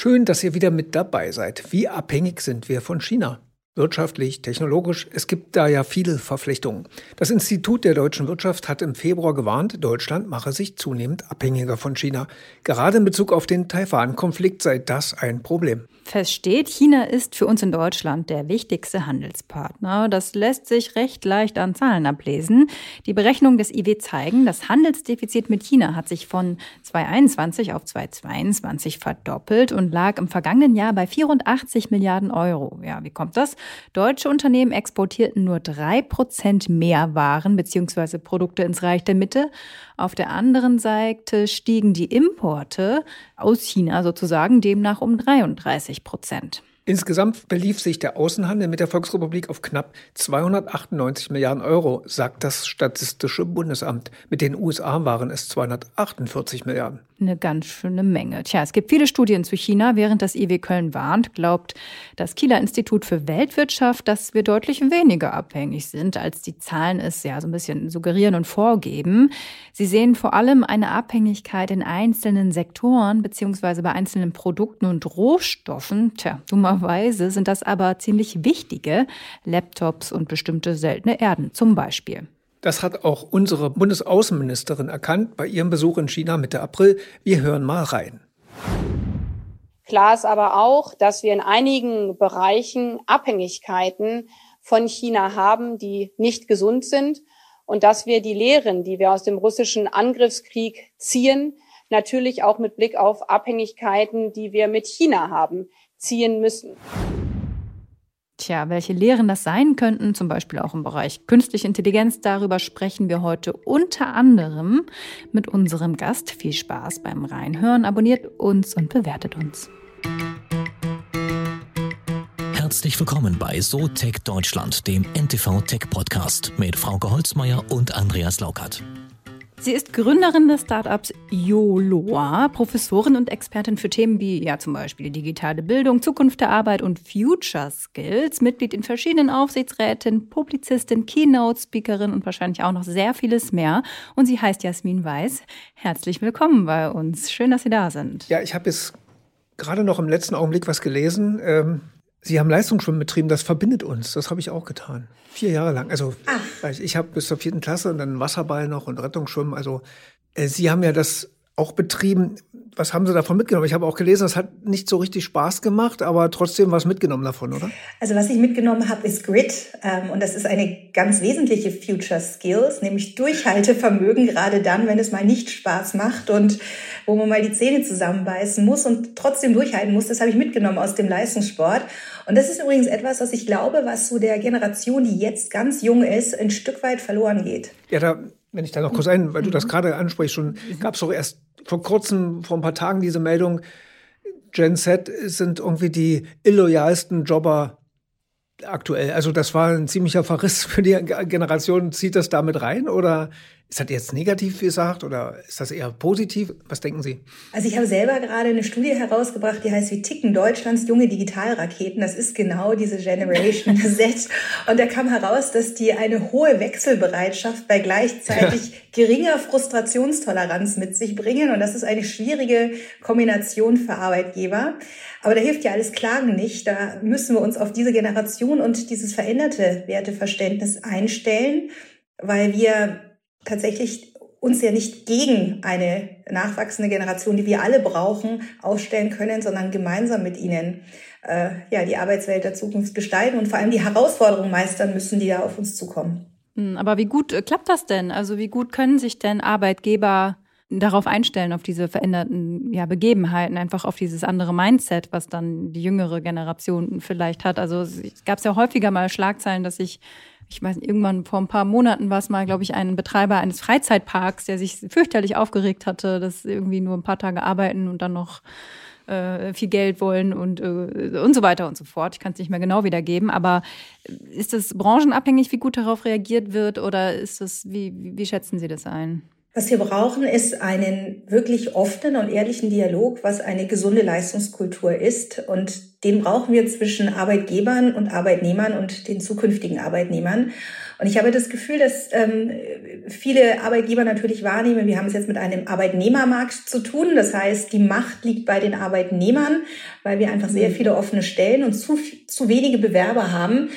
Schön, dass ihr wieder mit dabei seid. Wie abhängig sind wir von China? Wirtschaftlich, technologisch. Es gibt da ja viele Verflechtungen. Das Institut der deutschen Wirtschaft hat im Februar gewarnt, Deutschland mache sich zunehmend abhängiger von China. Gerade in Bezug auf den Taiwan-Konflikt sei das ein Problem. Fest steht, China ist für uns in Deutschland der wichtigste Handelspartner. Das lässt sich recht leicht an Zahlen ablesen. Die Berechnungen des IW zeigen, das Handelsdefizit mit China hat sich von 2021 auf 2022 verdoppelt und lag im vergangenen Jahr bei 84 Milliarden Euro. Ja, wie kommt das? Deutsche Unternehmen exportierten nur drei Prozent mehr Waren bzw. Produkte ins Reich der Mitte. Auf der anderen Seite stiegen die Importe aus China sozusagen demnach um 33 Prozent. Insgesamt belief sich der Außenhandel mit der Volksrepublik auf knapp 298 Milliarden Euro, sagt das Statistische Bundesamt. Mit den USA waren es 248 Milliarden. Eine ganz schöne Menge. Tja, es gibt viele Studien zu China. Während das IW Köln warnt, glaubt das Kieler Institut für Weltwirtschaft, dass wir deutlich weniger abhängig sind, als die Zahlen es ja so ein bisschen suggerieren und vorgeben. Sie sehen vor allem eine Abhängigkeit in einzelnen Sektoren beziehungsweise bei einzelnen Produkten und Rohstoffen. Tja, dummerweise sind das aber ziemlich wichtige Laptops und bestimmte seltene Erden zum Beispiel. Das hat auch unsere Bundesaußenministerin erkannt bei ihrem Besuch in China Mitte April. Wir hören mal rein. Klar ist aber auch, dass wir in einigen Bereichen Abhängigkeiten von China haben, die nicht gesund sind und dass wir die Lehren, die wir aus dem russischen Angriffskrieg ziehen, natürlich auch mit Blick auf Abhängigkeiten, die wir mit China haben, ziehen müssen. Tja, welche Lehren das sein könnten, zum Beispiel auch im Bereich künstliche Intelligenz, darüber sprechen wir heute unter anderem mit unserem Gast. Viel Spaß beim Reinhören, abonniert uns und bewertet uns. Herzlich willkommen bei So Tech Deutschland, dem NTV Tech Podcast mit Frauke Holzmeier und Andreas Laukert. Sie ist Gründerin des Startups YOLOA, Professorin und Expertin für Themen wie ja zum Beispiel digitale Bildung, Zukunft der Arbeit und Future Skills, Mitglied in verschiedenen Aufsichtsräten, Publizistin, Keynote-Speakerin und wahrscheinlich auch noch sehr vieles mehr. Und sie heißt Jasmin Weiß. Herzlich willkommen bei uns. Schön, dass Sie da sind. Ja, ich habe jetzt gerade noch im letzten Augenblick was gelesen. Ähm Sie haben Leistungsschwimmen betrieben, das verbindet uns. Das habe ich auch getan. Vier Jahre lang. Also Ach. ich habe bis zur vierten Klasse und dann Wasserball noch und Rettungsschwimmen. Also äh, Sie haben ja das auch betrieben. Was haben Sie davon mitgenommen? Ich habe auch gelesen, es hat nicht so richtig Spaß gemacht, aber trotzdem was mitgenommen davon, oder? Also was ich mitgenommen habe, ist Grit. Ähm, und das ist eine ganz wesentliche Future Skills, nämlich Durchhaltevermögen, gerade dann, wenn es mal nicht Spaß macht und wo man mal die Zähne zusammenbeißen muss und trotzdem durchhalten muss. Das habe ich mitgenommen aus dem Leistungssport. Und das ist übrigens etwas, was ich glaube, was so der Generation, die jetzt ganz jung ist, ein Stück weit verloren geht. Ja, da, wenn ich da noch kurz ein, weil du das mhm. gerade ansprichst, schon gab es doch erst vor kurzem, vor ein paar Tagen diese Meldung, Gen Z sind irgendwie die illoyalsten Jobber aktuell. Also das war ein ziemlicher Verriss für die Generation. Zieht das damit rein oder ist das jetzt negativ gesagt oder ist das eher positiv? Was denken Sie? Also ich habe selber gerade eine Studie herausgebracht, die heißt Wie ticken Deutschlands junge Digitalraketen? Das ist genau diese Generation Z. Und da kam heraus, dass die eine hohe Wechselbereitschaft bei gleichzeitig ja. geringer Frustrationstoleranz mit sich bringen. Und das ist eine schwierige Kombination für Arbeitgeber. Aber da hilft ja alles Klagen nicht. Da müssen wir uns auf diese Generation und dieses veränderte Werteverständnis einstellen, weil wir tatsächlich uns ja nicht gegen eine nachwachsende Generation, die wir alle brauchen, aufstellen können, sondern gemeinsam mit ihnen äh, ja die Arbeitswelt der Zukunft gestalten und vor allem die Herausforderungen meistern müssen, die da auf uns zukommen. Hm, aber wie gut äh, klappt das denn? Also wie gut können sich denn Arbeitgeber darauf einstellen, auf diese veränderten ja, Begebenheiten, einfach auf dieses andere Mindset, was dann die jüngere Generation vielleicht hat. Also es gab ja häufiger mal Schlagzeilen, dass sich ich weiß irgendwann vor ein paar Monaten war es mal, glaube ich, ein Betreiber eines Freizeitparks, der sich fürchterlich aufgeregt hatte, dass irgendwie nur ein paar Tage arbeiten und dann noch äh, viel Geld wollen und, äh, und so weiter und so fort. Ich kann es nicht mehr genau wiedergeben, aber ist es branchenabhängig, wie gut darauf reagiert wird oder ist das, wie, wie schätzen Sie das ein? Was wir brauchen, ist einen wirklich offenen und ehrlichen Dialog, was eine gesunde Leistungskultur ist. Und den brauchen wir zwischen Arbeitgebern und Arbeitnehmern und den zukünftigen Arbeitnehmern. Und ich habe das Gefühl, dass ähm, viele Arbeitgeber natürlich wahrnehmen, wir haben es jetzt mit einem Arbeitnehmermarkt zu tun. Das heißt, die Macht liegt bei den Arbeitnehmern, weil wir einfach sehr mhm. viele offene Stellen und zu, zu wenige Bewerber haben.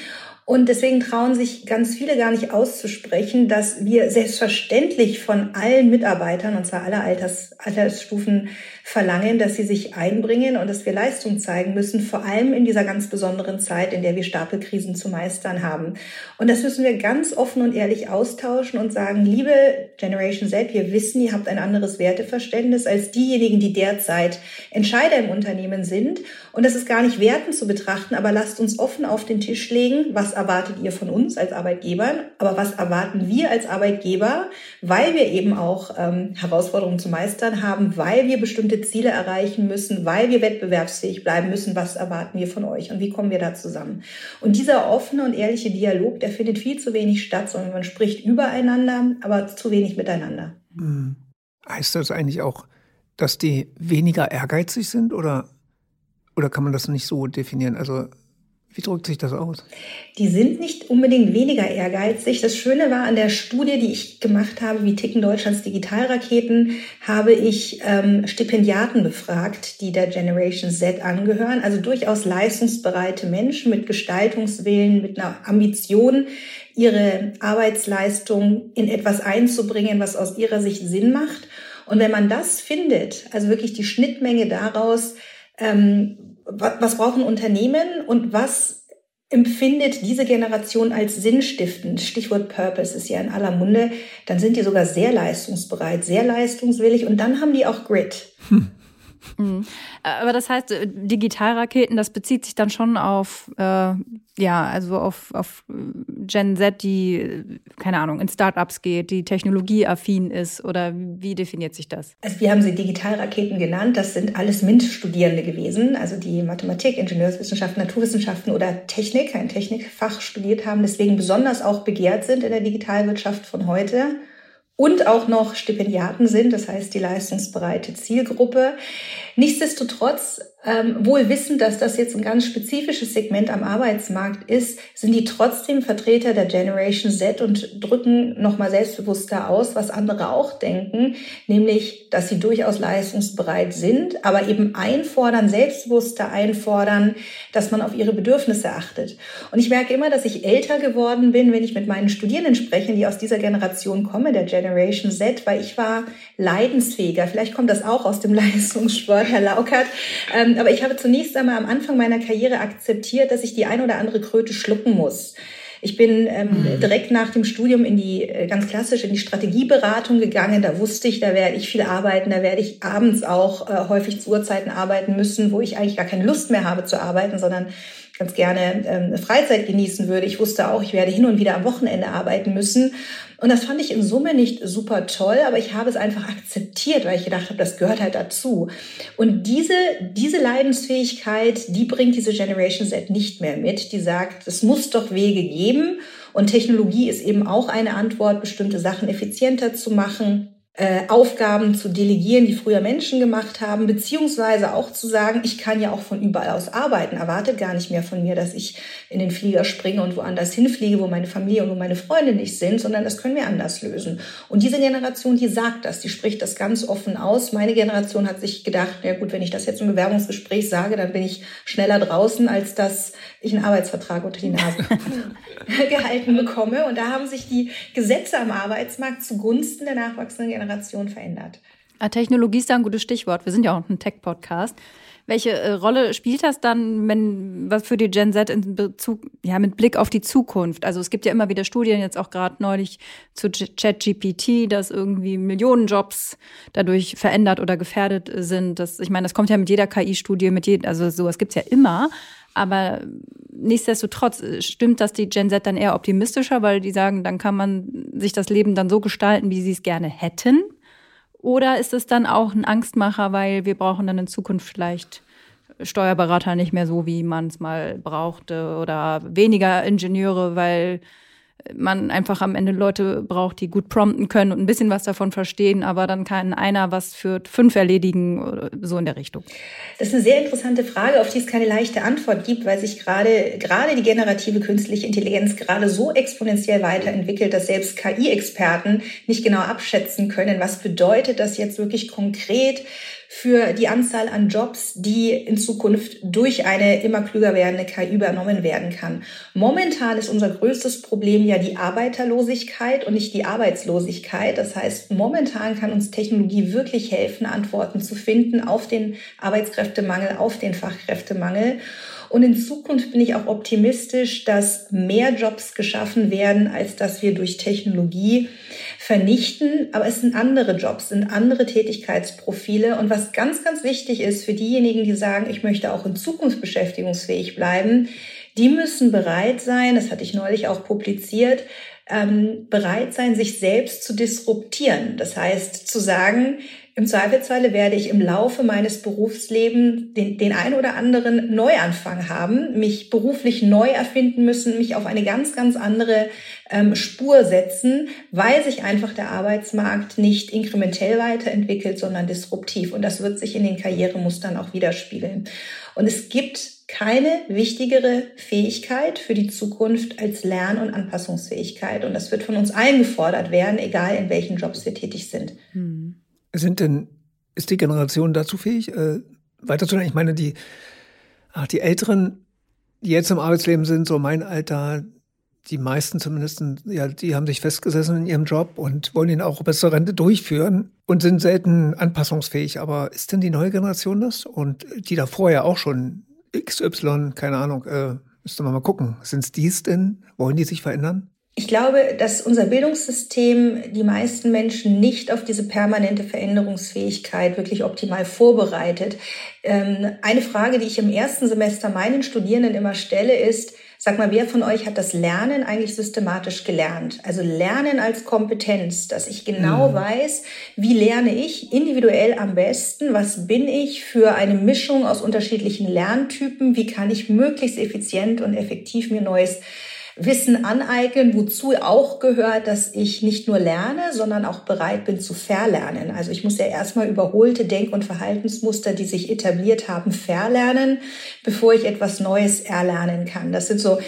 Und deswegen trauen sich ganz viele gar nicht auszusprechen, dass wir selbstverständlich von allen Mitarbeitern, und zwar aller Alters, Altersstufen, verlangen, dass sie sich einbringen und dass wir Leistung zeigen müssen, vor allem in dieser ganz besonderen Zeit, in der wir Stapelkrisen zu meistern haben. Und das müssen wir ganz offen und ehrlich austauschen und sagen, liebe Generation Z, wir wissen, ihr habt ein anderes Werteverständnis als diejenigen, die derzeit Entscheider im Unternehmen sind. Und das ist gar nicht wertend zu betrachten, aber lasst uns offen auf den Tisch legen, was erwartet ihr von uns als Arbeitgebern, aber was erwarten wir als Arbeitgeber, weil wir eben auch ähm, Herausforderungen zu meistern haben, weil wir bestimmte Ziele erreichen müssen, weil wir wettbewerbsfähig bleiben müssen. Was erwarten wir von euch und wie kommen wir da zusammen? Und dieser offene und ehrliche Dialog, der findet viel zu wenig statt, sondern man spricht übereinander, aber zu wenig miteinander. Hm. Heißt das eigentlich auch, dass die weniger ehrgeizig sind oder, oder kann man das nicht so definieren? Also wie drückt sich das aus? Die sind nicht unbedingt weniger ehrgeizig. Das Schöne war an der Studie, die ich gemacht habe, wie ticken Deutschlands Digitalraketen, habe ich ähm, Stipendiaten befragt, die der Generation Z angehören. Also durchaus leistungsbereite Menschen mit Gestaltungswillen, mit einer Ambition, ihre Arbeitsleistung in etwas einzubringen, was aus ihrer Sicht Sinn macht. Und wenn man das findet, also wirklich die Schnittmenge daraus, ähm, was brauchen Unternehmen und was empfindet diese Generation als sinnstiftend? Stichwort Purpose ist ja in aller Munde. Dann sind die sogar sehr leistungsbereit, sehr leistungswillig und dann haben die auch Grit. Hm. Mhm. Aber das heißt, äh, Digitalraketen, das bezieht sich dann schon auf, äh, ja, also auf, auf Gen Z, die, keine Ahnung, in Startups geht, die technologieaffin ist oder wie definiert sich das? Also wir haben sie Digitalraketen genannt. Das sind alles MINT-Studierende gewesen, also die Mathematik, Ingenieurswissenschaften, Naturwissenschaften oder Technik, ein Technikfach studiert haben, deswegen besonders auch begehrt sind in der Digitalwirtschaft von heute und auch noch Stipendiaten sind, das heißt die leistungsbereite Zielgruppe. Nichtsdestotrotz ähm, wohl wissend, dass das jetzt ein ganz spezifisches Segment am Arbeitsmarkt ist, sind die trotzdem Vertreter der Generation Z und drücken nochmal selbstbewusster aus, was andere auch denken, nämlich, dass sie durchaus leistungsbereit sind, aber eben einfordern, selbstbewusster einfordern, dass man auf ihre Bedürfnisse achtet. Und ich merke immer, dass ich älter geworden bin, wenn ich mit meinen Studierenden spreche, die aus dieser Generation kommen, der Generation Z, weil ich war leidensfähiger. Vielleicht kommt das auch aus dem Leistungssport, Herr Laukert. Ähm, ähm, aber ich habe zunächst einmal am Anfang meiner Karriere akzeptiert, dass ich die ein oder andere Kröte schlucken muss. Ich bin ähm, mhm. direkt nach dem Studium in die äh, ganz klassisch in die Strategieberatung gegangen. Da wusste ich, da werde ich viel arbeiten, da werde ich abends auch äh, häufig zu Uhrzeiten arbeiten müssen, wo ich eigentlich gar keine Lust mehr habe zu arbeiten, sondern ganz gerne ähm, Freizeit genießen würde. Ich wusste auch, ich werde hin und wieder am Wochenende arbeiten müssen. Und das fand ich in Summe nicht super toll, aber ich habe es einfach akzeptiert, weil ich gedacht habe, das gehört halt dazu. Und diese, diese Leidensfähigkeit, die bringt diese Generation Z nicht mehr mit. Die sagt, es muss doch Wege geben. Und Technologie ist eben auch eine Antwort, bestimmte Sachen effizienter zu machen äh, Aufgaben zu delegieren, die früher Menschen gemacht haben, beziehungsweise auch zu sagen, ich kann ja auch von überall aus arbeiten, erwartet gar nicht mehr von mir, dass ich in den Flieger springe und woanders hinfliege, wo meine Familie und wo meine Freunde nicht sind, sondern das können wir anders lösen. Und diese Generation, die sagt das, die spricht das ganz offen aus. Meine Generation hat sich gedacht, ja gut, wenn ich das jetzt im Bewerbungsgespräch sage, dann bin ich schneller draußen, als dass ich einen Arbeitsvertrag unter die Nase gehalten bekomme. Und da haben sich die Gesetze am Arbeitsmarkt zugunsten der nachwachsenden Generation Generation verändert. Ah, Technologie ist da ein gutes Stichwort. Wir sind ja auch ein Tech-Podcast. Welche äh, Rolle spielt das dann, wenn was für die Gen Z in Bezug, ja, mit Blick auf die Zukunft? Also es gibt ja immer wieder Studien, jetzt auch gerade neulich zu ChatGPT, dass irgendwie Millionen Jobs dadurch verändert oder gefährdet sind. Das, ich meine, das kommt ja mit jeder KI-Studie, mit jedem, also sowas gibt's ja immer. Aber nichtsdestotrotz äh, stimmt das die Gen Z dann eher optimistischer, weil die sagen, dann kann man sich das Leben dann so gestalten, wie sie es gerne hätten. Oder ist es dann auch ein Angstmacher, weil wir brauchen dann in Zukunft vielleicht Steuerberater nicht mehr so, wie man es mal brauchte oder weniger Ingenieure, weil man einfach am Ende Leute braucht, die gut prompten können und ein bisschen was davon verstehen, aber dann kann einer was für fünf erledigen so in der Richtung? Das ist eine sehr interessante Frage, auf die es keine leichte Antwort gibt, weil sich gerade, gerade die generative künstliche Intelligenz gerade so exponentiell weiterentwickelt, dass selbst KI-Experten nicht genau abschätzen können, was bedeutet das jetzt wirklich konkret für die Anzahl an Jobs, die in Zukunft durch eine immer klüger werdende KI übernommen werden kann. Momentan ist unser größtes Problem ja die Arbeiterlosigkeit und nicht die Arbeitslosigkeit. Das heißt, momentan kann uns Technologie wirklich helfen, Antworten zu finden auf den Arbeitskräftemangel, auf den Fachkräftemangel. Und in Zukunft bin ich auch optimistisch, dass mehr Jobs geschaffen werden, als dass wir durch Technologie vernichten. Aber es sind andere Jobs, sind andere Tätigkeitsprofile. Und was ganz, ganz wichtig ist für diejenigen, die sagen, ich möchte auch in Zukunft beschäftigungsfähig bleiben, die müssen bereit sein, das hatte ich neulich auch publiziert, ähm, bereit sein, sich selbst zu disruptieren. Das heißt, zu sagen, im Zweifelsfalle werde ich im Laufe meines Berufslebens den, den ein oder anderen Neuanfang haben, mich beruflich neu erfinden müssen, mich auf eine ganz, ganz andere ähm, Spur setzen, weil sich einfach der Arbeitsmarkt nicht inkrementell weiterentwickelt, sondern disruptiv. Und das wird sich in den Karrieremustern auch widerspiegeln. Und es gibt keine wichtigere Fähigkeit für die Zukunft als Lern- und Anpassungsfähigkeit. Und das wird von uns allen gefordert werden, egal in welchen Jobs wir tätig sind. Hm. Sind denn, ist die Generation dazu fähig, äh, weiterzulernen? Ich meine, die, ach, die Älteren, die jetzt im Arbeitsleben sind, so mein Alter, die meisten zumindest, ja, die haben sich festgesessen in ihrem Job und wollen ihn auch bis zur Rente durchführen und sind selten anpassungsfähig. Aber ist denn die neue Generation das? Und die da vorher auch schon XY, keine Ahnung, äh, müsste man mal gucken. Sind es dies denn? Wollen die sich verändern? Ich glaube, dass unser Bildungssystem die meisten Menschen nicht auf diese permanente Veränderungsfähigkeit wirklich optimal vorbereitet. Ähm, eine Frage, die ich im ersten Semester meinen Studierenden immer stelle, ist, sag mal, wer von euch hat das Lernen eigentlich systematisch gelernt? Also Lernen als Kompetenz, dass ich genau mhm. weiß, wie lerne ich individuell am besten, was bin ich für eine Mischung aus unterschiedlichen Lerntypen, wie kann ich möglichst effizient und effektiv mir Neues Wissen aneignen, wozu auch gehört, dass ich nicht nur lerne, sondern auch bereit bin zu verlernen. Also ich muss ja erstmal überholte Denk- und Verhaltensmuster, die sich etabliert haben, verlernen, bevor ich etwas Neues erlernen kann. Das sind so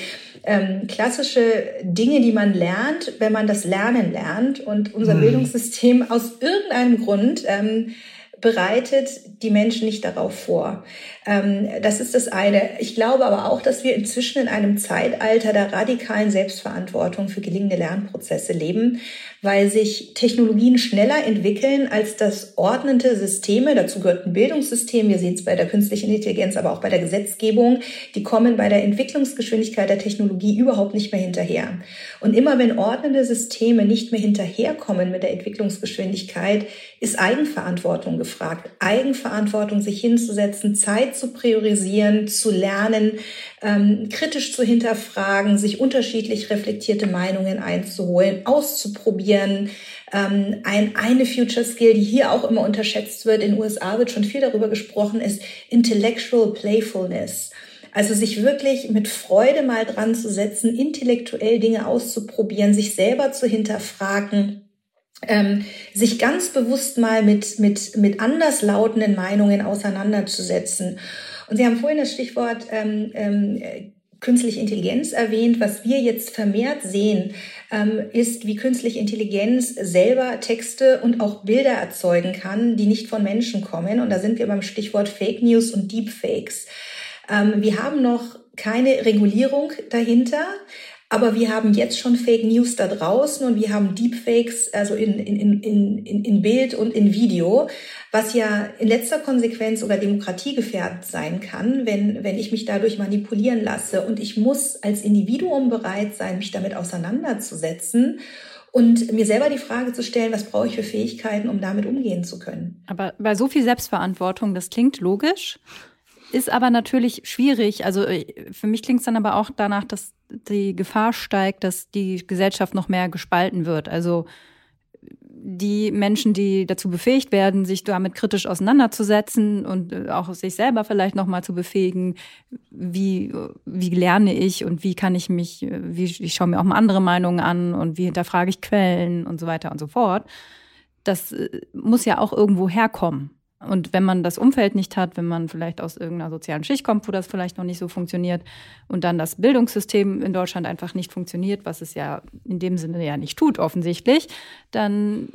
ähm, klassische Dinge, die man lernt, wenn man das Lernen lernt. Und unser hm. Bildungssystem aus irgendeinem Grund ähm, bereitet die Menschen nicht darauf vor. Ähm, das ist das eine. Ich glaube aber auch, dass wir inzwischen in einem Zeitalter der radikalen Selbstverantwortung für gelingende Lernprozesse leben, weil sich Technologien schneller entwickeln als das ordnende Systeme. Dazu gehört ein Bildungssystem. Wir sehen es bei der künstlichen Intelligenz, aber auch bei der Gesetzgebung. Die kommen bei der Entwicklungsgeschwindigkeit der Technologie überhaupt nicht mehr hinterher. Und immer wenn ordnende Systeme nicht mehr hinterherkommen mit der Entwicklungsgeschwindigkeit, ist Eigenverantwortung gefragt. Eigenverantwortung, sich hinzusetzen, Zeit zu priorisieren, zu lernen, ähm, kritisch zu hinterfragen, sich unterschiedlich reflektierte Meinungen einzuholen, auszuprobieren. Ähm, ein, eine Future Skill, die hier auch immer unterschätzt wird, in den USA wird schon viel darüber gesprochen, ist Intellectual Playfulness. Also sich wirklich mit Freude mal dran zu setzen, intellektuell Dinge auszuprobieren, sich selber zu hinterfragen ähm, sich ganz bewusst mal mit, mit, mit anderslautenden Meinungen auseinanderzusetzen. Und Sie haben vorhin das Stichwort ähm, ähm, künstliche Intelligenz erwähnt. Was wir jetzt vermehrt sehen, ähm, ist, wie künstliche Intelligenz selber Texte und auch Bilder erzeugen kann, die nicht von Menschen kommen. Und da sind wir beim Stichwort Fake News und Deepfakes. Ähm, wir haben noch keine Regulierung dahinter. Aber wir haben jetzt schon Fake News da draußen und wir haben Deepfakes, also in, in, in, in, in Bild und in Video, was ja in letzter Konsequenz sogar demokratiegefährdend sein kann, wenn, wenn ich mich dadurch manipulieren lasse. Und ich muss als Individuum bereit sein, mich damit auseinanderzusetzen und mir selber die Frage zu stellen, was brauche ich für Fähigkeiten, um damit umgehen zu können. Aber bei so viel Selbstverantwortung, das klingt logisch. Ist aber natürlich schwierig. Also äh, für mich klingt es dann aber auch danach, dass die Gefahr steigt, dass die Gesellschaft noch mehr gespalten wird. Also die Menschen, die dazu befähigt werden, sich damit kritisch auseinanderzusetzen und äh, auch sich selber vielleicht nochmal zu befähigen, wie, wie lerne ich und wie kann ich mich, äh, wie ich schaue mir auch mal andere Meinungen an und wie hinterfrage ich Quellen und so weiter und so fort. Das muss ja auch irgendwo herkommen. Und wenn man das Umfeld nicht hat, wenn man vielleicht aus irgendeiner sozialen Schicht kommt, wo das vielleicht noch nicht so funktioniert und dann das Bildungssystem in Deutschland einfach nicht funktioniert, was es ja in dem Sinne ja nicht tut, offensichtlich, dann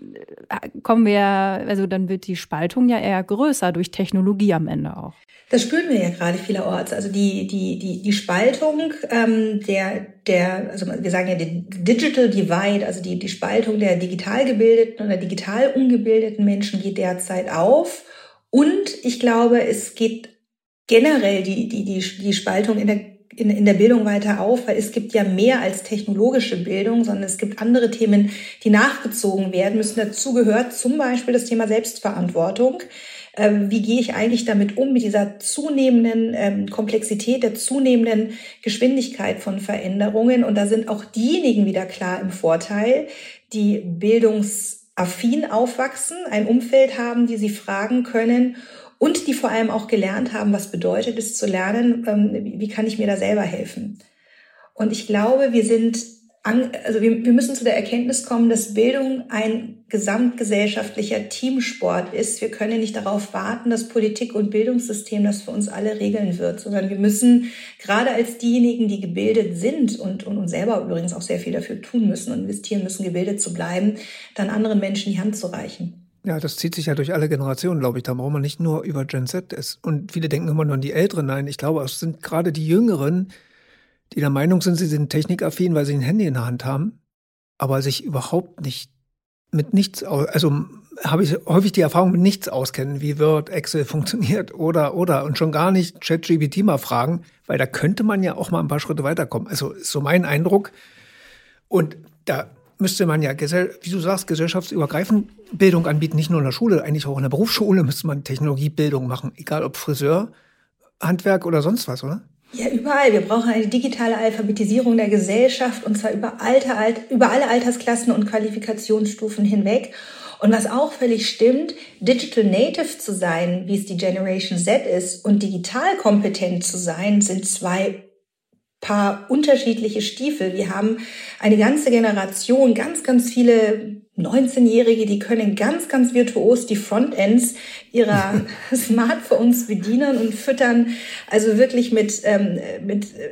äh, kommen wir, also dann wird die Spaltung ja eher größer durch Technologie am Ende auch. Das spüren wir ja gerade vielerorts. Also die, die, die, die Spaltung ähm, der, der, also wir sagen ja die Digital Divide, also die, die Spaltung der digital gebildeten oder digital ungebildeten Menschen geht derzeit auf. Und ich glaube, es geht generell die, die, die, die Spaltung in der, in, in der Bildung weiter auf, weil es gibt ja mehr als technologische Bildung, sondern es gibt andere Themen, die nachgezogen werden müssen. Dazu gehört zum Beispiel das Thema Selbstverantwortung. Ähm, wie gehe ich eigentlich damit um, mit dieser zunehmenden ähm, Komplexität, der zunehmenden Geschwindigkeit von Veränderungen? Und da sind auch diejenigen wieder klar im Vorteil, die Bildungs affin aufwachsen, ein Umfeld haben, die sie fragen können und die vor allem auch gelernt haben, was bedeutet es zu lernen, ähm, wie kann ich mir da selber helfen. Und ich glaube, wir sind also wir, wir müssen zu der Erkenntnis kommen, dass Bildung ein gesamtgesellschaftlicher Teamsport ist. Wir können nicht darauf warten, dass Politik und Bildungssystem das für uns alle regeln wird, sondern wir müssen gerade als diejenigen, die gebildet sind und, und, und selber übrigens auch sehr viel dafür tun müssen und investieren müssen, gebildet zu bleiben, dann anderen Menschen die Hand zu reichen. Ja, das zieht sich ja durch alle Generationen, glaube ich. Da braucht man nicht nur über Gen Z. Und viele denken immer nur an die Älteren. Nein, ich glaube, es sind gerade die Jüngeren, die der Meinung sind, sie sind technikaffin, weil sie ein Handy in der Hand haben, aber sich überhaupt nicht mit nichts, also habe ich häufig die Erfahrung mit nichts auskennen, wie Word, Excel funktioniert oder, oder, und schon gar nicht ChatGPT mal fragen, weil da könnte man ja auch mal ein paar Schritte weiterkommen. Also ist so mein Eindruck. Und da müsste man ja, wie du sagst, gesellschaftsübergreifend Bildung anbieten, nicht nur in der Schule, eigentlich auch in der Berufsschule müsste man Technologiebildung machen, egal ob Friseur, Handwerk oder sonst was, oder? Ja, überall. Wir brauchen eine digitale Alphabetisierung der Gesellschaft und zwar über, alte, über alle Altersklassen und Qualifikationsstufen hinweg. Und was auch völlig stimmt, Digital Native zu sein, wie es die Generation Z ist, und digital kompetent zu sein, sind zwei paar unterschiedliche Stiefel. Wir haben eine ganze Generation, ganz, ganz viele 19-Jährige, die können ganz, ganz virtuos die Frontends ihrer Smartphones bedienen und füttern also wirklich mit, ähm, mit äh,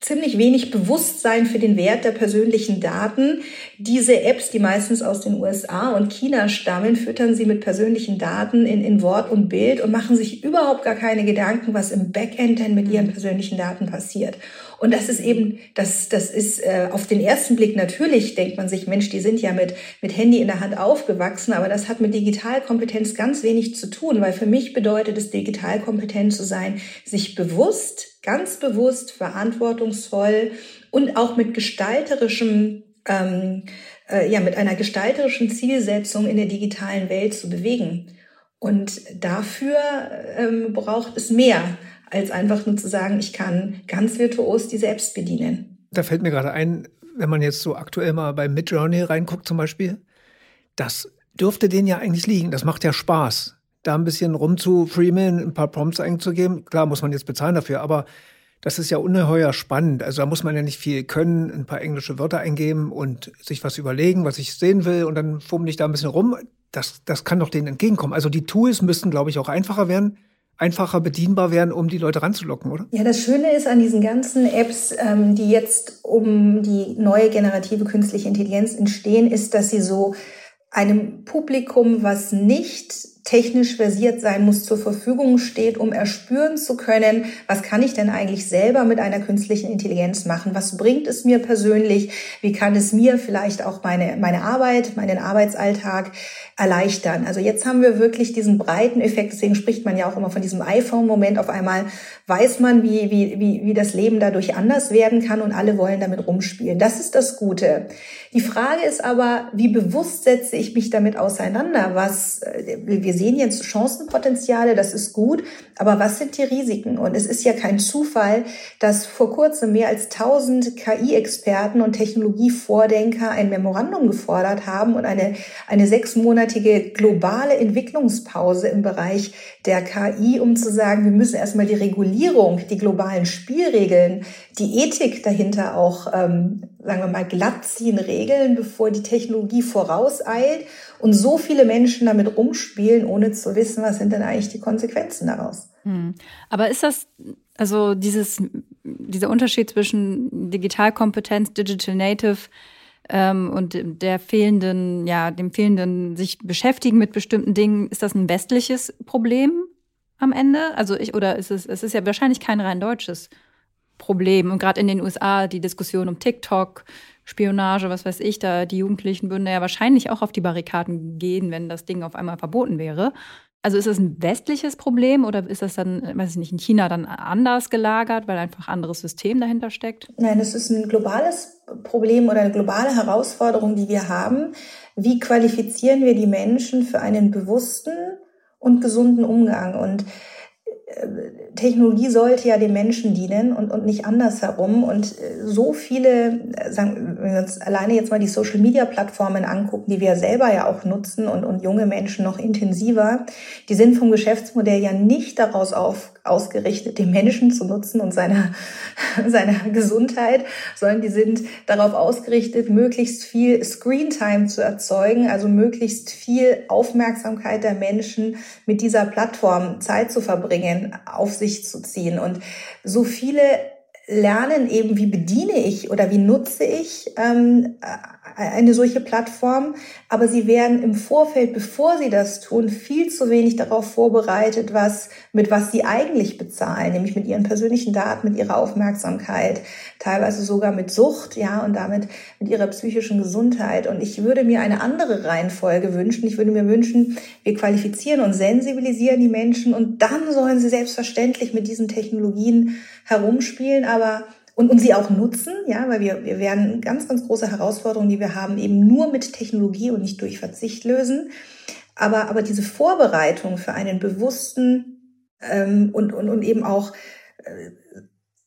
ziemlich wenig Bewusstsein für den Wert der persönlichen Daten. Diese Apps, die meistens aus den USA und China stammen, füttern sie mit persönlichen Daten in, in Wort und Bild und machen sich überhaupt gar keine Gedanken, was im Backend denn mit ihren persönlichen Daten passiert. Und das ist eben, das, das ist äh, auf den ersten Blick natürlich, denkt man sich, Mensch, die sind ja mit, mit Handy in der Hand aufgewachsen, aber das hat mit Digitalkompetenz ganz wenig zu tun, weil für mich bedeutet es, digitalkompetent zu sein, sich bewusst, ganz bewusst, verantwortungsvoll und auch mit gestalterischem ähm, äh, ja, mit einer gestalterischen Zielsetzung in der digitalen Welt zu bewegen. Und dafür ähm, braucht es mehr als einfach nur zu sagen, ich kann ganz virtuos die selbst bedienen. Da fällt mir gerade ein, wenn man jetzt so aktuell mal bei Midjourney reinguckt zum Beispiel, das dürfte denen ja eigentlich liegen. Das macht ja Spaß, da ein bisschen rumzufreemen, ein paar Prompts einzugeben. Klar muss man jetzt bezahlen dafür, aber das ist ja ungeheuer spannend. Also da muss man ja nicht viel können, ein paar englische Wörter eingeben und sich was überlegen, was ich sehen will und dann fummel ich da ein bisschen rum. Das, das kann doch denen entgegenkommen. Also die Tools müssten, glaube ich, auch einfacher werden einfacher bedienbar werden, um die Leute ranzulocken, oder? Ja, das Schöne ist an diesen ganzen Apps, ähm, die jetzt um die neue generative künstliche Intelligenz entstehen, ist, dass sie so einem Publikum, was nicht technisch versiert sein muss, zur Verfügung steht, um erspüren zu können, was kann ich denn eigentlich selber mit einer künstlichen Intelligenz machen? Was bringt es mir persönlich? Wie kann es mir vielleicht auch meine, meine Arbeit, meinen Arbeitsalltag erleichtern? Also jetzt haben wir wirklich diesen breiten Effekt, deswegen spricht man ja auch immer von diesem iPhone-Moment. Auf einmal weiß man, wie, wie, wie, wie das Leben dadurch anders werden kann und alle wollen damit rumspielen. Das ist das Gute. Die Frage ist aber, wie bewusst setze ich mich damit auseinander? Was, äh, wir sehen jetzt Chancenpotenziale, das ist gut, aber was sind die Risiken? Und es ist ja kein Zufall, dass vor kurzem mehr als 1000 KI-Experten und Technologievordenker ein Memorandum gefordert haben und eine, eine sechsmonatige globale Entwicklungspause im Bereich der KI, um zu sagen, wir müssen erstmal die Regulierung, die globalen Spielregeln, die Ethik dahinter auch, ähm, sagen wir mal, glatt ziehen, regeln, bevor die Technologie vorauseilt und so viele Menschen damit rumspielen, ohne zu wissen, was sind denn eigentlich die Konsequenzen daraus. Hm. Aber ist das, also dieses, dieser Unterschied zwischen Digitalkompetenz, Digital Native ähm, und der fehlenden, ja, dem fehlenden sich beschäftigen mit bestimmten Dingen, ist das ein westliches Problem am Ende? Also ich, oder ist es, es ist ja wahrscheinlich kein rein deutsches Problem. Und gerade in den USA die Diskussion um TikTok, Spionage, was weiß ich, da die Jugendlichen würden ja wahrscheinlich auch auf die Barrikaden gehen, wenn das Ding auf einmal verboten wäre. Also ist das ein westliches Problem oder ist das dann, weiß ich nicht, in China dann anders gelagert, weil einfach ein anderes System dahinter steckt? Nein, es ist ein globales Problem oder eine globale Herausforderung, die wir haben. Wie qualifizieren wir die Menschen für einen bewussten und gesunden Umgang? Und Technologie sollte ja den Menschen dienen und, und nicht andersherum. Und äh, so viele, äh, sagen, wenn wir uns alleine jetzt mal die Social-Media-Plattformen angucken, die wir selber ja auch nutzen und, und junge Menschen noch intensiver, die sind vom Geschäftsmodell ja nicht daraus auf, ausgerichtet, den Menschen zu nutzen und seiner, seiner Gesundheit, sondern die sind darauf ausgerichtet, möglichst viel Screentime zu erzeugen, also möglichst viel Aufmerksamkeit der Menschen mit dieser Plattform Zeit zu verbringen, auf sich zu ziehen. Und so viele lernen eben, wie bediene ich oder wie nutze ich ähm, eine solche Plattform, aber sie werden im Vorfeld, bevor sie das tun, viel zu wenig darauf vorbereitet, was, mit was sie eigentlich bezahlen, nämlich mit ihren persönlichen Daten, mit ihrer Aufmerksamkeit, teilweise sogar mit Sucht, ja, und damit mit ihrer psychischen Gesundheit. Und ich würde mir eine andere Reihenfolge wünschen. Ich würde mir wünschen, wir qualifizieren und sensibilisieren die Menschen und dann sollen sie selbstverständlich mit diesen Technologien herumspielen, aber und, und sie auch nutzen, ja, weil wir, wir werden ganz, ganz große Herausforderungen, die wir haben, eben nur mit Technologie und nicht durch Verzicht lösen. Aber, aber diese Vorbereitung für einen bewussten ähm, und, und, und eben auch äh,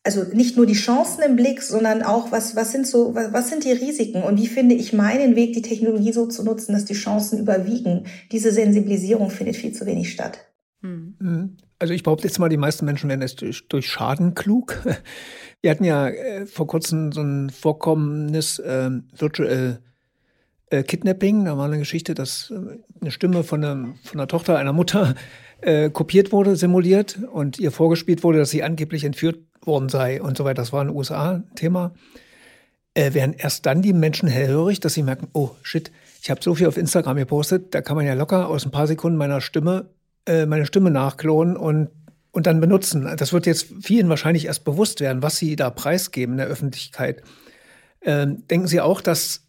also nicht nur die Chancen im Blick, sondern auch was, was sind so, was, was sind die Risiken und wie finde ich meinen Weg, die Technologie so zu nutzen, dass die Chancen überwiegen. Diese Sensibilisierung findet viel zu wenig statt. Hm. Mhm. Also ich behaupte jetzt mal, die meisten Menschen werden es durch, durch Schaden klug. Wir hatten ja äh, vor kurzem so ein Vorkommnis äh, Virtual äh, Kidnapping. Da war eine Geschichte, dass äh, eine Stimme von, einer, von einer Tochter einer Mutter äh, kopiert wurde, simuliert und ihr vorgespielt wurde, dass sie angeblich entführt worden sei und so weiter. Das war ein USA-Thema. Äh, werden erst dann die Menschen hellhörig, dass sie merken, oh shit, ich habe so viel auf Instagram gepostet, da kann man ja locker aus ein paar Sekunden meiner Stimme äh, meine Stimme nachklonen und, und dann benutzen. Das wird jetzt vielen wahrscheinlich erst bewusst werden, was sie da preisgeben in der Öffentlichkeit. Ähm, denken Sie auch, dass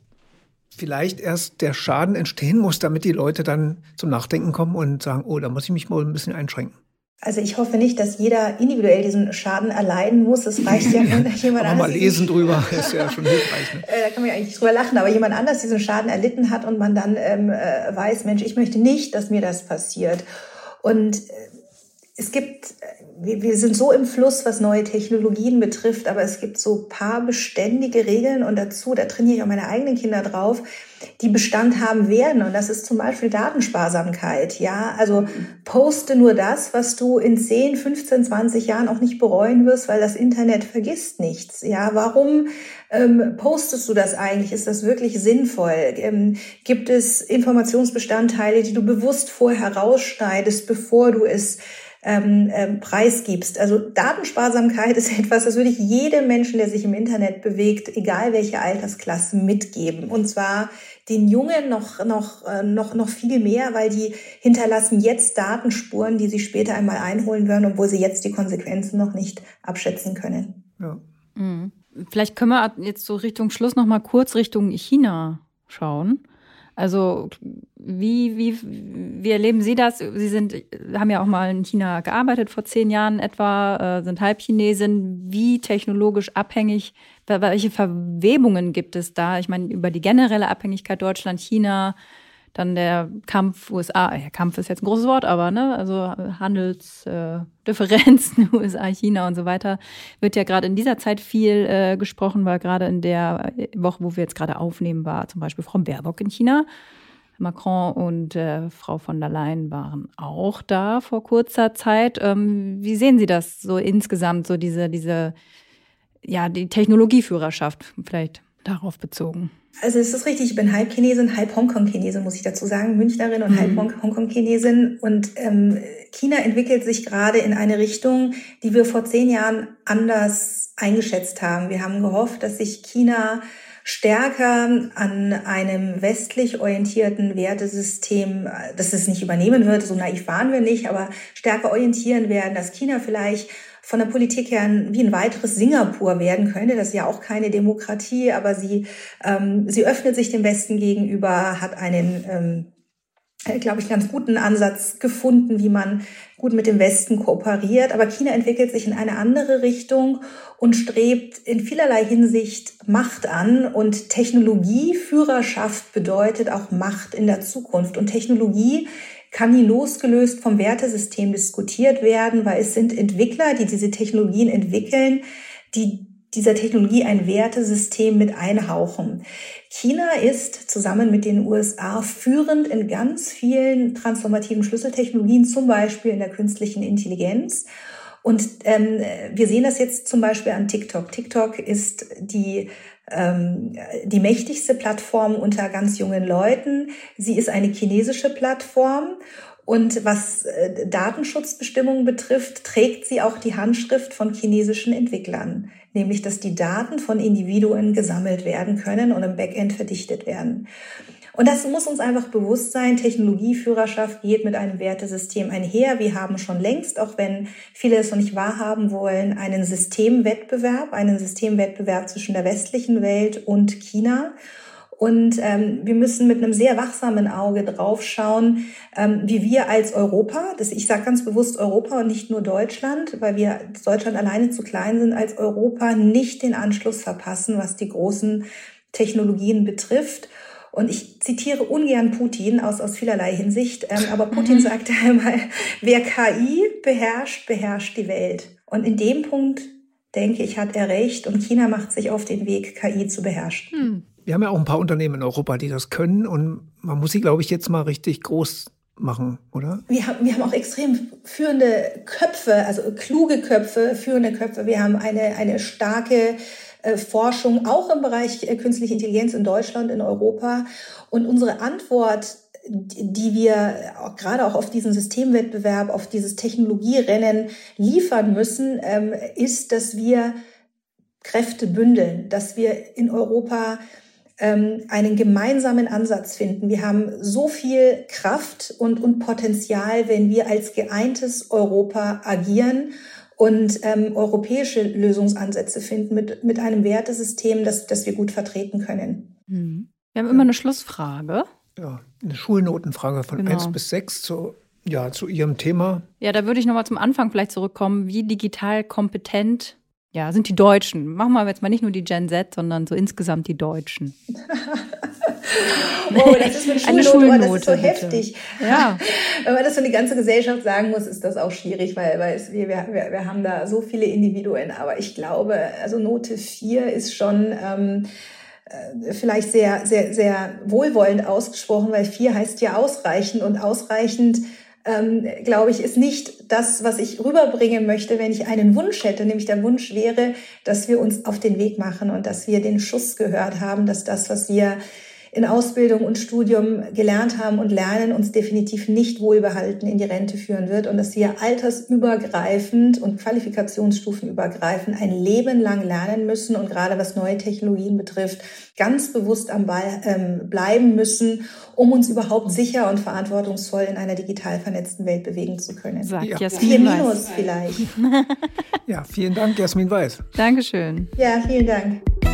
vielleicht erst der Schaden entstehen muss, damit die Leute dann zum Nachdenken kommen und sagen, oh, da muss ich mich mal ein bisschen einschränken? Also ich hoffe nicht, dass jeder individuell diesen Schaden erleiden muss. Es reicht ja, wenn jemand anders. mal lesen drüber, ist ja schon hilfreich. Ne? Äh, da kann man ja eigentlich drüber lachen, aber jemand anders diesen Schaden erlitten hat und man dann ähm, äh, weiß, Mensch, ich möchte nicht, dass mir das passiert. Und äh, es gibt, äh, wir sind so im Fluss, was neue Technologien betrifft, aber es gibt so paar beständige Regeln und dazu, da trainiere ich auch meine eigenen Kinder drauf, die Bestand haben werden. Und das ist zum Beispiel Datensparsamkeit. Ja, also poste nur das, was du in 10, 15, 20 Jahren auch nicht bereuen wirst, weil das Internet vergisst nichts. Ja, warum ähm, postest du das eigentlich? Ist das wirklich sinnvoll? Ähm, gibt es Informationsbestandteile, die du bewusst vorher rausschneidest, bevor du es ähm, ähm, preisgibst. Also Datensparsamkeit ist etwas, das würde ich jedem Menschen, der sich im Internet bewegt, egal welche Altersklasse, mitgeben. Und zwar den Jungen noch, noch, äh, noch, noch viel mehr, weil die hinterlassen jetzt Datenspuren, die sie später einmal einholen werden, obwohl sie jetzt die Konsequenzen noch nicht abschätzen können. Ja. Mhm. Vielleicht können wir jetzt so Richtung Schluss noch mal kurz Richtung China schauen. Also wie, wie, wie erleben Sie das? Sie sind, haben ja auch mal in China gearbeitet vor zehn Jahren etwa, äh, sind Halbchinesin. Wie technologisch abhängig, welche Verwebungen gibt es da? Ich meine, über die generelle Abhängigkeit Deutschland, China, Dann der Kampf USA, ja, Kampf ist jetzt ein großes Wort, aber ne, also Handelsdifferenzen äh, USA, China und so weiter, wird ja gerade in dieser Zeit viel äh, gesprochen, weil gerade in der Woche, wo wir jetzt gerade aufnehmen, war zum Beispiel Frau Baerbock in China. Macron und äh, Frau von der Leyen waren auch da vor kurzer Zeit. Ähm, wie sehen Sie das so insgesamt, so diese, diese, ja, die Technologieführerschaft vielleicht darauf bezogen? Also es ist richtig, ich bin halb Chinesin, halb Hongkong-Chinesin, muss ich dazu sagen, Münchnerin und mhm. halb Hongkong-Chinesin. Und ähm, China entwickelt sich gerade in eine Richtung, die wir vor zehn Jahren anders eingeschätzt haben. Wir haben gehofft, dass sich China stärker an einem westlich orientierten Wertesystem, dass es nicht übernehmen wird, so naiv waren wir nicht, aber stärker orientieren werden, dass China vielleicht von der Politik her wie ein weiteres Singapur werden könnte. Das ist ja auch keine Demokratie, aber sie, ähm, sie öffnet sich dem Westen gegenüber, hat einen ähm, äh, glaube ich, ganz guten Ansatz gefunden, wie man gut mit dem Westen kooperiert. Aber China entwickelt sich in eine andere Richtung und strebt in vielerlei Hinsicht Macht an. Und Technologieführerschaft bedeutet auch Macht in der Zukunft. Und Technologie kann nie losgelöst vom Wertesystem diskutiert werden, weil es sind Entwickler, die diese Technologien entwickeln, die dieser Technologie ein Wertesystem mit einhauchen. China ist zusammen mit den USA führend in ganz vielen transformativen Schlüsseltechnologien, zum Beispiel in der künstlichen Intelligenz. Und ähm, wir sehen das jetzt zum Beispiel an TikTok. TikTok ist die ähm, die mächtigste Plattform unter ganz jungen Leuten. Sie ist eine chinesische Plattform und was äh, Datenschutzbestimmungen betrifft, trägt sie auch die Handschrift von chinesischen Entwicklern, nämlich dass die Daten von Individuen gesammelt werden können und im Backend verdichtet werden. Und das muss uns einfach bewusst sein. Technologieführerschaft geht mit einem Wertesystem einher. Wir haben schon längst, auch wenn viele es noch nicht wahrhaben wollen, einen Systemwettbewerb, einen Systemwettbewerb zwischen der westlichen Welt und China. Und ähm, wir müssen mit einem sehr wachsamen Auge draufschauen, ähm, wie wir als Europa, das ich sage ganz bewusst Europa und nicht nur Deutschland, weil wir Deutschland alleine zu klein sind, als Europa nicht den Anschluss verpassen, was die großen Technologien betrifft. Und ich zitiere ungern Putin aus, aus vielerlei Hinsicht, ähm, aber Putin mhm. sagte einmal, wer KI beherrscht, beherrscht die Welt. Und in dem Punkt, denke ich, hat er recht und China macht sich auf den Weg, KI zu beherrschen. Hm. Wir haben ja auch ein paar Unternehmen in Europa, die das können und man muss sie, glaube ich, jetzt mal richtig groß machen, oder? Wir haben, wir haben auch extrem führende Köpfe, also kluge Köpfe, führende Köpfe. Wir haben eine, eine starke äh, Forschung, auch im Bereich äh, künstliche Intelligenz in Deutschland, in Europa. Und unsere Antwort die wir auch, gerade auch auf diesen Systemwettbewerb, auf dieses Technologierennen liefern müssen, ähm, ist, dass wir Kräfte bündeln, dass wir in Europa ähm, einen gemeinsamen Ansatz finden. Wir haben so viel Kraft und, und Potenzial, wenn wir als geeintes Europa agieren und ähm, europäische Lösungsansätze finden mit, mit einem Wertesystem, das, das wir gut vertreten können. Mhm. Wir haben immer eine Schlussfrage. Ja, eine Schulnotenfrage von genau. 1 bis 6 zu, ja, zu Ihrem Thema. Ja, da würde ich nochmal zum Anfang vielleicht zurückkommen. Wie digital kompetent ja, sind die Deutschen? Machen wir jetzt mal nicht nur die Gen Z, sondern so insgesamt die Deutschen. oh, das ist eine Schulnote, eine Schulnote das ist so bitte. heftig. Ja. Wenn man das für die ganze Gesellschaft sagen muss, ist das auch schwierig, weil, weil es, wir, wir, wir haben da so viele Individuen. Aber ich glaube, also Note 4 ist schon ähm, äh, vielleicht sehr, sehr, sehr wohlwollend ausgesprochen, weil 4 heißt ja ausreichend und ausreichend ähm, glaube ich, ist nicht das, was ich rüberbringen möchte, wenn ich einen Wunsch hätte. Nämlich der Wunsch wäre, dass wir uns auf den Weg machen und dass wir den Schuss gehört haben, dass das, was wir in Ausbildung und Studium gelernt haben und lernen, uns definitiv nicht wohlbehalten in die Rente führen wird und dass wir altersübergreifend und qualifikationsstufenübergreifend ein Leben lang lernen müssen und gerade was neue Technologien betrifft, ganz bewusst am Ball ähm, bleiben müssen, um uns überhaupt sicher und verantwortungsvoll in einer digital vernetzten Welt bewegen zu können. Sagt ja. Jasmin Vier Minus vielleicht. ja, vielen Dank, Jasmin Weiß. Dankeschön. Ja, vielen Dank.